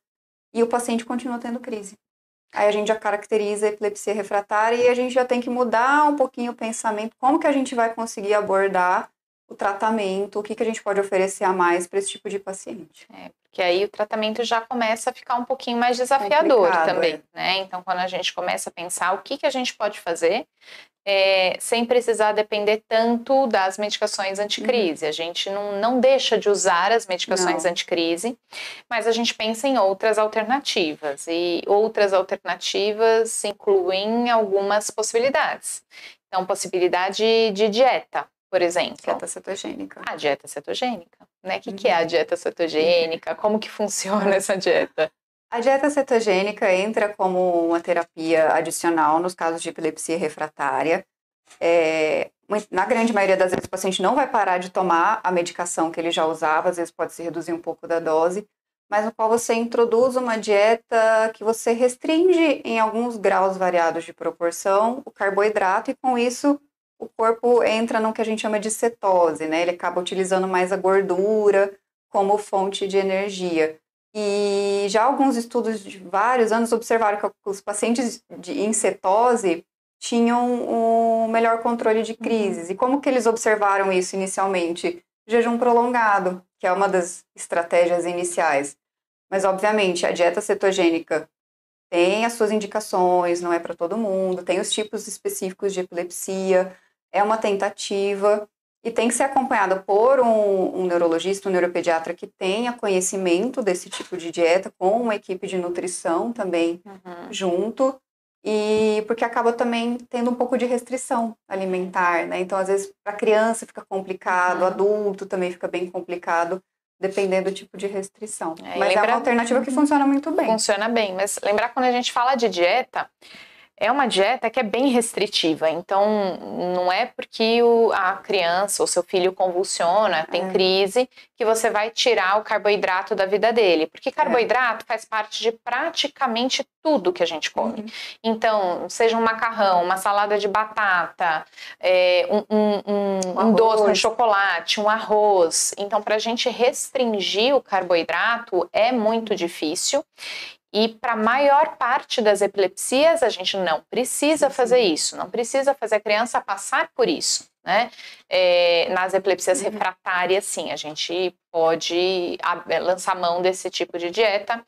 e o paciente continua tendo crise. Aí a gente já caracteriza a epilepsia refratária e a gente já tem que mudar um pouquinho o pensamento, como que a gente vai conseguir abordar o tratamento, o que, que a gente pode oferecer a mais para esse tipo de paciente. É, porque aí o tratamento já começa a ficar um pouquinho mais desafiador também, é. né? Então, quando a gente começa a pensar o que, que a gente pode fazer, é, sem precisar depender tanto das medicações anticrise. Uhum. A gente não, não deixa de usar as medicações não. anticrise, mas a gente pensa em outras alternativas. E outras alternativas incluem algumas possibilidades. Então, possibilidade de dieta, por exemplo. Dieta cetogênica. A dieta cetogênica, né? O que, uhum. que é a uhum. dieta cetogênica? Como que funciona essa dieta? A dieta cetogênica entra como uma terapia adicional nos casos de epilepsia refratária. É, na grande maioria das vezes, o paciente não vai parar de tomar a medicação que ele já usava, às vezes pode se reduzir um pouco da dose, mas no qual você introduz uma dieta que você restringe em alguns graus variados de proporção o carboidrato e com isso o corpo entra no que a gente chama de cetose, né? Ele acaba utilizando mais a gordura como fonte de energia. E já alguns estudos de vários anos observaram que os pacientes de, em cetose tinham um melhor controle de uhum. crises. E como que eles observaram isso inicialmente? Jejum prolongado, que é uma das estratégias iniciais. Mas, obviamente, a dieta cetogênica tem as suas indicações, não é para todo mundo, tem os tipos específicos de epilepsia, é uma tentativa. e tem que ser acompanhada por um, um, neurologista, um neuropediatra que tenha conhecimento desse tipo de dieta, com uma equipe de nutrição também uhum. junto, e porque acaba também tendo um pouco de restrição alimentar, né? Então, às vezes, para criança fica complicado, uhum. adulto também fica bem complicado, dependendo do tipo de restrição. É, mas lembra... é uma alternativa que funciona muito bem. Funciona bem, mas lembrar quando a gente fala de dieta, é uma dieta que é bem restritiva. Então, não é porque o, a criança ou seu filho convulsiona, tem é. crise, que você vai tirar o carboidrato da vida dele. Porque carboidrato é. faz parte de praticamente tudo que a gente come. Uhum. Então, seja um macarrão, uma salada de batata, é, um, um, um, um doce, um chocolate, um arroz. Então, para a gente restringir o carboidrato é muito difícil. E para a maior parte das epilepsias, a gente não precisa fazer isso, não precisa fazer a criança passar por isso. Né? É, nas epilepsias uhum. refratárias, sim, a gente pode lançar mão desse tipo de dieta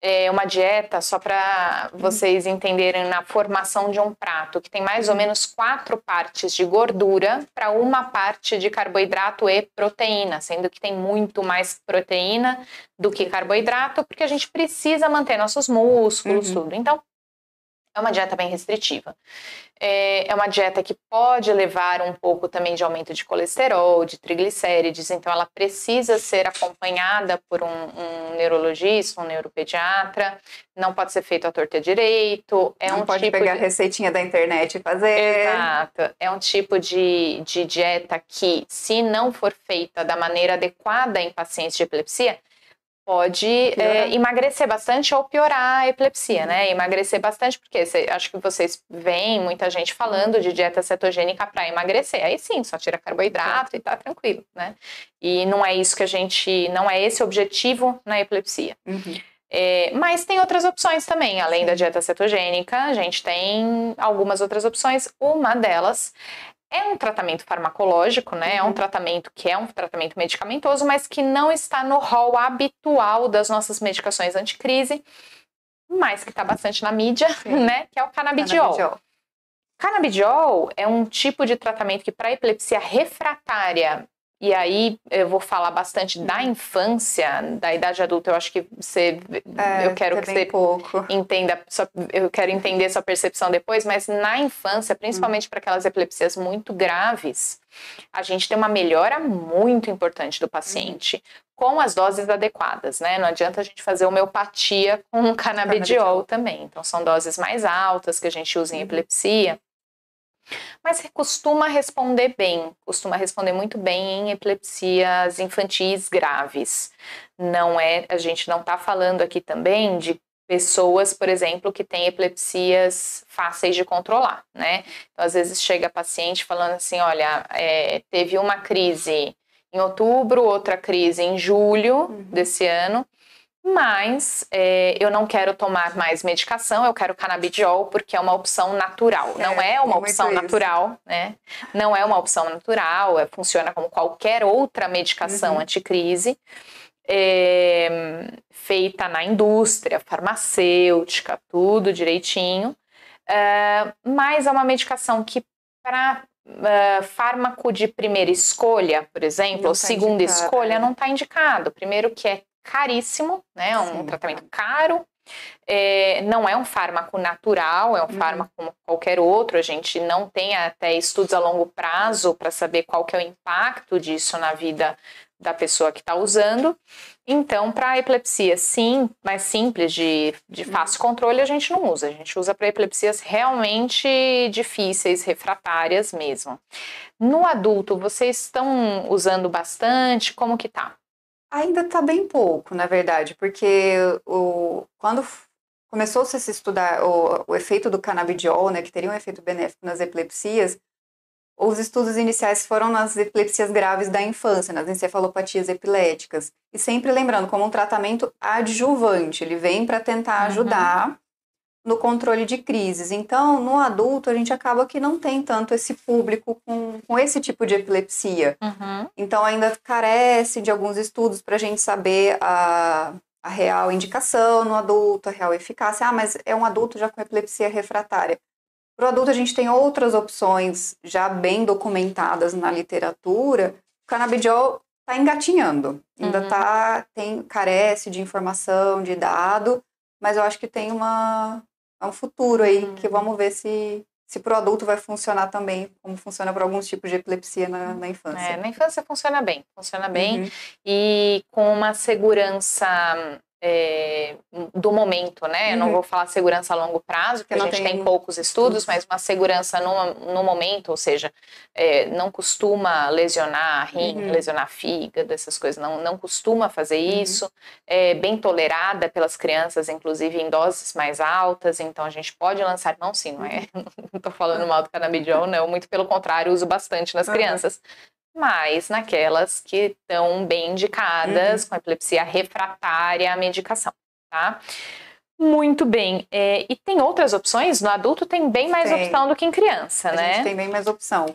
é uma dieta, só para vocês entenderem, na formação de um prato, que tem mais ou menos quatro partes de gordura para uma parte de carboidrato e proteína, sendo que tem muito mais proteína do que carboidrato, porque a gente precisa manter nossos músculos, uhum. tudo. Então, é uma dieta bem restritiva. É, é uma dieta que pode levar um pouco também de aumento de colesterol, de triglicérides, então ela precisa ser acompanhada por um, um neurologista, um neuropediatra, não pode ser feito à torta direito. É não um pode tipo pegar de... receitinha da internet e fazer. Exato. É um tipo de, de dieta que, se não for feita da maneira adequada em pacientes de epilepsia, pode é, emagrecer bastante ou piorar a epilepsia, né? Uhum. Emagrecer bastante, porque cê, acho que vocês veem muita gente falando de dieta cetogênica para emagrecer. Aí sim, só tira carboidrato e tá tranquilo, né? E não é isso que a gente. não é esse o objetivo na epilepsia. Uhum. É, mas tem outras opções também, além da dieta cetogênica, a gente tem algumas outras opções. Uma delas é um tratamento farmacológico, né? É um uhum. tratamento que é um tratamento medicamentoso, mas que não está no rol habitual das nossas medicações anticrise, mas que está bastante na mídia, Sim. né? Que é o canabidiol. canabidiol. Canabidiol é um tipo de tratamento que para epilepsia refratária e aí eu vou falar bastante da infância, da idade adulta. Eu acho que você, é, eu quero que você pouco. entenda, eu quero entender sua percepção depois. Mas na infância, principalmente hum. para aquelas epilepsias muito graves, a gente tem uma melhora muito importante do paciente hum. com as doses adequadas, né? Não adianta a gente fazer homeopatia com canabidiol, canabidiol também. Então são doses mais altas que a gente usa em uhum. epilepsia. Mas costuma responder bem, costuma responder muito bem em epilepsias infantis graves. Não é, a gente não está falando aqui também de pessoas, por exemplo, que têm epilepsias fáceis de controlar, né? Então, às vezes chega paciente falando assim, olha, é, teve uma crise em outubro, outra crise em julho uhum. desse ano, mas é, eu não quero tomar mais medicação, eu quero canabidiol porque é uma opção natural. É, não é uma opção natural, né? Não é uma opção natural, é, funciona como qualquer outra medicação uhum. anticrise. É, feita na indústria farmacêutica, tudo direitinho, é, mas é uma medicação que para uh, é, fármaco de primeira escolha, por exemplo, não ou tá segunda indicado, escolha, é. não está indicado. Primeiro que é caríssimo, né? É um Sim. tratamento caro. É, não é um fármaco natural, é um uhum. fármaco como qualquer outro. A gente não tem até estudos a longo prazo para saber qual que é o impacto disso na vida da pessoa que está usando. Então, para epilepsia, sim, mais simples, de, de uhum. fácil controle, a gente não usa. A gente usa para epilepsias realmente difíceis, refratárias mesmo. No adulto, vocês estão usando bastante? Como que tá? Ainda está bem pouco, na verdade, porque o, quando começou-se a se estudar o, o efeito do canabidiol, né, que teria um efeito benéfico nas epilepsias, os estudos iniciais foram nas epilepsias graves da infância, nas encefalopatias epiléticas. E sempre lembrando, como um tratamento adjuvante, ele vem para tentar uhum. ajudar uhum no controle de crises. Então, no adulto, a gente acaba que não tem tanto esse público com, com esse tipo de epilepsia. Uhum. Então, ainda carece de alguns estudos para a gente saber a, a real indicação no adulto, a real eficácia. Ah, mas é um adulto já com epilepsia refratária. Para o adulto, a gente tem outras opções já bem documentadas na literatura. O canabidiol está engatinhando, ainda uhum. tá, tem, carece de informação, de dado, mas eu acho que tem uma, é um futuro aí uhum. que vamos ver se se para o adulto vai funcionar também, como funciona para alguns tipos de epilepsia na, na infância. É, na infância funciona bem, funciona bem uhum. e com uma segurança é, do momento, né? Uhum. Eu não uhum. vou falar segurança a longo prazo, porque a gente tem, tem poucos estudos, mas uma segurança no, no momento, ou seja, é, não costuma lesionar rim, uhum. lesionar fígado, essas coisas, não, não costuma fazer uhum. isso, é bem tolerada pelas crianças, inclusive em doses mais altas, então a gente pode lançar, não sim, não é, uhum. não tô falando mal do canabidiol, não, muito pelo contrário, uso bastante nas crianças, mas naquelas que estão bem indicadas uhum. com epilepsia refratária à medicação, tá? Muito bem. É, e tem outras opções? No adulto tem bem mais tem. opção do que em criança, a né? A gente tem bem mais opção.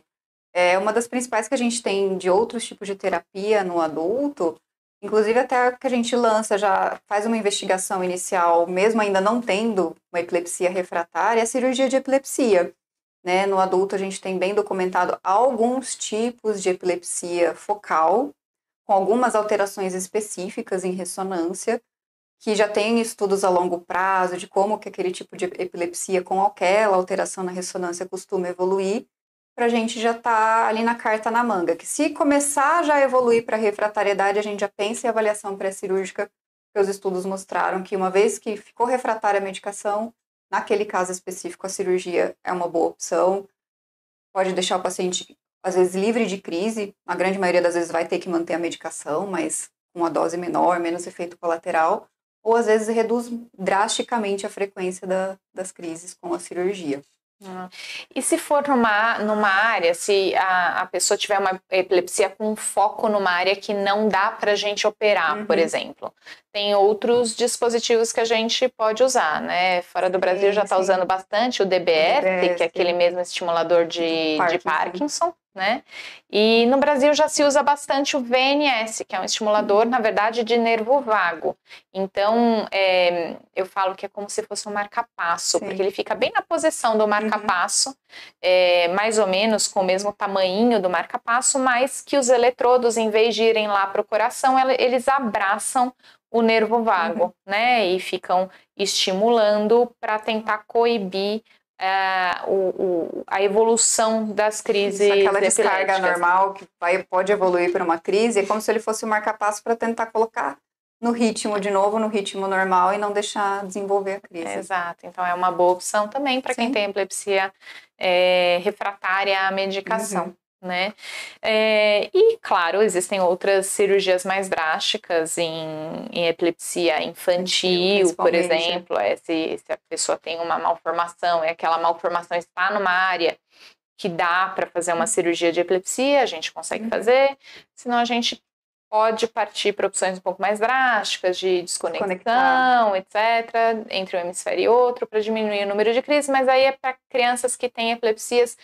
É uma das principais que a gente tem de outros tipos de terapia no adulto, inclusive até que a gente lança, já faz uma investigação inicial, mesmo ainda não tendo uma epilepsia refratária, é a cirurgia de epilepsia. Né? No adulto, a gente tem bem documentado alguns tipos de epilepsia focal, com algumas alterações específicas em ressonância, que já tem estudos a longo prazo de como que aquele tipo de epilepsia com aquela alteração na ressonância costuma evoluir, para a gente já tá ali na carta na manga, que se começar já a evoluir para refratariedade, a gente já pensa em avaliação pré-cirúrgica, porque os estudos mostraram que uma vez que ficou refratária a medicação, Naquele caso específico, a cirurgia é uma boa opção. Pode deixar o paciente, às vezes, livre de crise. A grande maioria das vezes vai ter que manter a medicação, mas com uma dose menor, menos efeito colateral. Ou às vezes reduz drasticamente a frequência da, das crises com a cirurgia. E se for numa, numa área, se a, a pessoa tiver uma epilepsia com foco numa área que não dá para a gente operar, uhum. por exemplo, tem outros dispositivos que a gente pode usar, né? Fora do Brasil sim, já está usando bastante o DBS, o DBS, que é aquele mesmo estimulador de Parkinson. De Parkinson né? E no Brasil já se usa bastante o VNS, que é um estimulador, na verdade, de nervo vago. Então, é, eu falo que é como se fosse um marca-passo, porque ele fica bem na posição do marca-passo, uhum. é, mais ou menos com o mesmo tamanho do marca-passo, mas que os eletrodos, em vez de irem lá para o coração, eles abraçam o nervo vago, uhum. né? E ficam estimulando para tentar coibir é, o, o, a evolução das crises. Isso, aquela descarga normal que vai, pode evoluir para uma crise, é como se ele fosse um marca-passo para tentar colocar no ritmo de novo, no ritmo normal e não deixar desenvolver a crise. É, exato, então é uma boa opção também para quem tem epilepsia é, refratária à medicação. Uhum né? É, e, claro, existem outras cirurgias mais drásticas em, em epilepsia infantil, por exemplo, é, se, se, a pessoa tem uma malformação e aquela malformação está numa área que dá para fazer uma cirurgia de epilepsia, a gente consegue uhum. fazer, senão a gente pode partir para opções um pouco mais drásticas de desconexão, etc., entre um hemisfério e outro, para diminuir o número de crises, mas aí é para crianças que têm epilepsias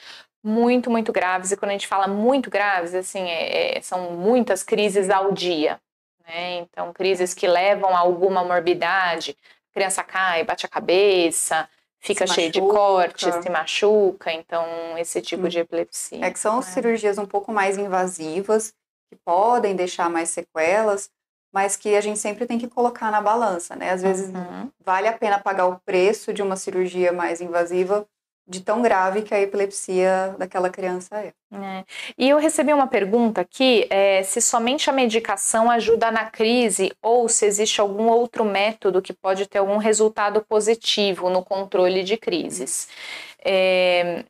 muito, muito graves. E quando a gente fala muito graves, assim, é, é, são muitas crises ao dia. Né? Então, crises que levam a alguma morbidade. A criança cai, bate a cabeça, fica cheio de cortes, se machuca. Então, esse tipo hum. de epilepsia. É que são né? cirurgias um pouco mais invasivas, que podem deixar mais sequelas, mas que a gente sempre tem que colocar na balança, né? Às vezes uhum. vale a pena pagar o preço de uma cirurgia mais invasiva de tão grave que a epilepsia daquela criança é. é. E eu recebi uma pergunta aqui, é, se somente a medicação ajuda na crise ou se existe algum outro método que pode ter algum resultado positivo no controle de crises. É,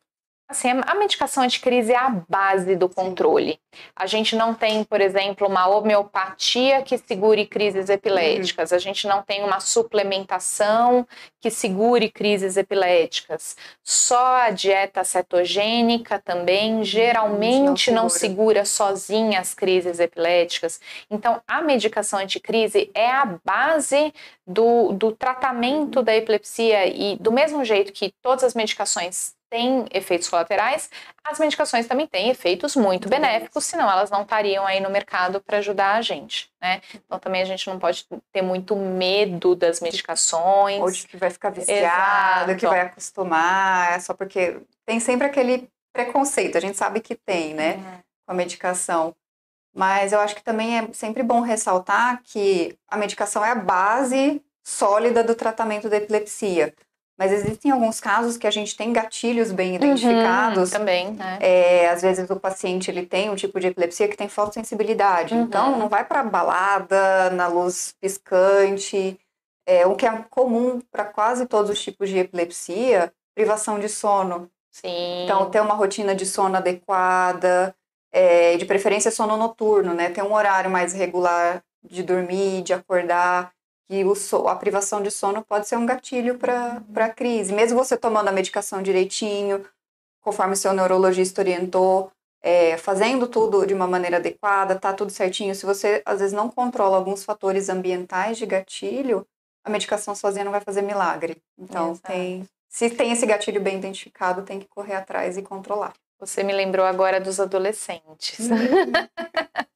Assim, a medicação anticrise é a base do controle. A gente não tem, por exemplo, uma homeopatia que segure crises epiléticas. A gente não tem uma suplementação que segure crises epiléticas. Só a dieta cetogênica também geralmente não segura. não segura sozinha as crises epiléticas. Então, a medicação anticrise é a base do, do tratamento da epilepsia e do mesmo jeito que todas as medicações têm efeitos colaterais, as medicações também têm efeitos muito benéficos, senão elas não estariam aí no mercado para ajudar a gente, né? Então também a gente não pode ter muito medo das medicações. Ou de que vai ficar viciado, Exato. que vai acostumar, é só porque tem sempre aquele preconceito, a gente sabe que tem, né? Uhum. Com a medicação. Mas eu acho que também é sempre bom ressaltar que a medicação é a base sólida do tratamento da epilepsia. Mas existem alguns casos que a gente tem gatilhos bem uhum, identificados. Uhum, também, né? É, às vezes o paciente ele tem um tipo de epilepsia que tem fotossensibilidade. Uhum. Então, não vai para balada, na luz piscante. É, o que é comum para quase todos os tipos de epilepsia, privação de sono. Sim. Então, ter uma rotina de sono adequada, é, de preferência sono noturno, né? Ter um horário mais regular de dormir, de acordar que o a privação de sono pode ser um gatilho para a crise. Mesmo você tomando a medicação direitinho, conforme seu neurologista orientou, é, fazendo tudo de uma maneira adequada, tá tudo certinho. Se você às vezes não controla alguns fatores ambientais de gatilho, a medicação sozinha não vai fazer milagre. Então, tem, se tem esse gatilho bem identificado, tem que correr atrás e controlar. Você me lembrou agora dos adolescentes.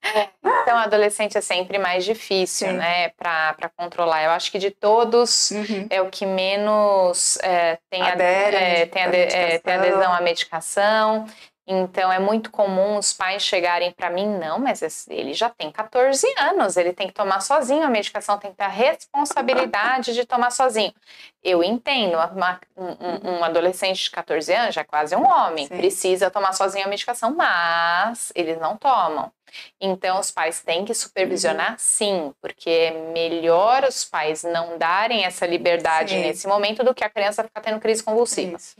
Então, adolescente é sempre mais difícil, Sim. né, para controlar. Eu acho que de todos uhum. é o que menos é, tem, Adere, é, tem, ade, é, tem adesão à medicação. Então é muito comum os pais chegarem para mim, não, mas ele já tem 14 anos, ele tem que tomar sozinho a medicação, tem que ter a responsabilidade de tomar sozinho. Eu entendo, uma, um, um, adolescente de 14 anos, já é quase um homem, Sim. precisa tomar sozinho a medicação, mas eles não tomam. Então os pais têm que supervisionar, uhum. sim, porque é melhor os pais não darem essa liberdade sim. nesse momento do que a criança ficar tendo crise convulsiva. Isso.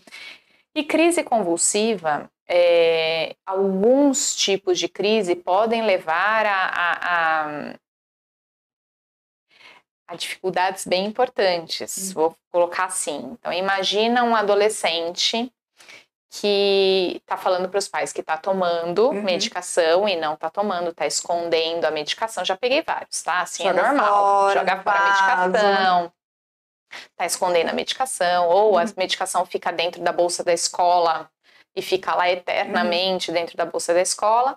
E crise convulsiva, é, alguns tipos de crise podem levar a, a, a, a dificuldades bem importantes. Uhum. Vou colocar assim. Então, imagina um adolescente que está falando para os pais que está tomando uhum. medicação e não está tomando, está escondendo a medicação. Já peguei vários, tá? Assim é joga é normal. Fora, joga fora a medicação. Está escondendo a medicação, ou uhum. a medicação fica dentro da bolsa da escola e fica lá eternamente uhum. dentro da bolsa da escola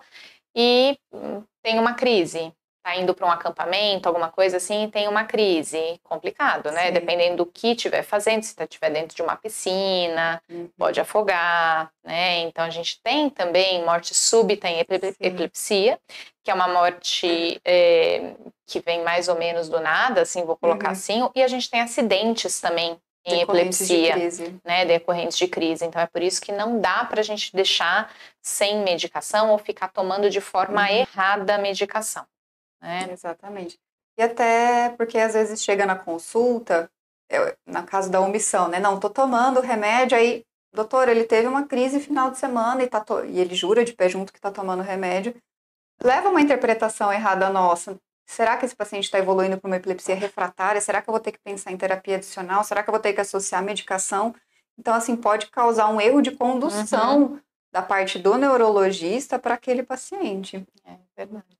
e hum, tem uma crise. Tá indo para um acampamento, alguma coisa assim, tem uma crise. Complicado, né? Sim. Dependendo do que estiver fazendo, se estiver dentro de uma piscina, uhum. pode afogar, né? Então a gente tem também morte súbita em epilepsia, que é uma morte é, que vem mais ou menos do nada, assim, vou colocar uhum. assim, e a gente tem acidentes também em epilepsia, de né, decorrentes de crise. Então é por isso que não dá para a gente deixar sem medicação ou ficar tomando de forma uhum. errada a medicação. Né? Exatamente. E até porque às vezes chega na consulta, na caso da omissão, né? Não, tô tomando remédio, aí, doutor, ele teve uma crise final de semana e, tá to... e ele jura de pé junto que tá tomando remédio. Leva uma interpretação errada nossa. Será que esse paciente está evoluindo para uma epilepsia refratária? Será que eu vou ter que pensar em terapia adicional? Será que eu vou ter que associar medicação? Então, assim, pode causar um erro de condução uhum. da parte do neurologista para aquele paciente. É verdade.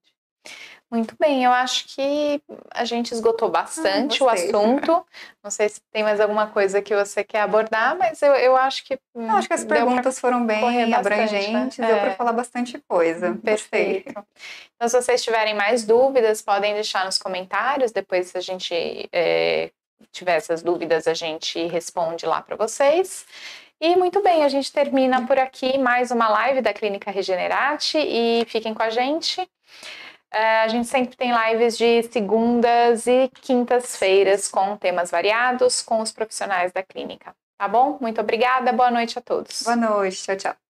Muito bem, eu acho que a gente esgotou bastante ah, o assunto. Não sei se tem mais alguma coisa que você quer abordar, mas eu, eu acho que. Eu acho que as perguntas foram bem abrangentes, né? deu para é. falar bastante coisa. Perfeito. Então, se vocês tiverem mais dúvidas, podem deixar nos comentários. Depois, se a gente é, tiver essas dúvidas, a gente responde lá para vocês. E muito bem, a gente termina por aqui mais uma live da Clínica Regenerate e fiquem com a gente. É, a gente sempre tem lives de segundas e quintas-feiras com temas variados com os profissionais da clínica. Tá bom? Muito obrigada, boa noite a todos. Boa noite, tchau, tchau.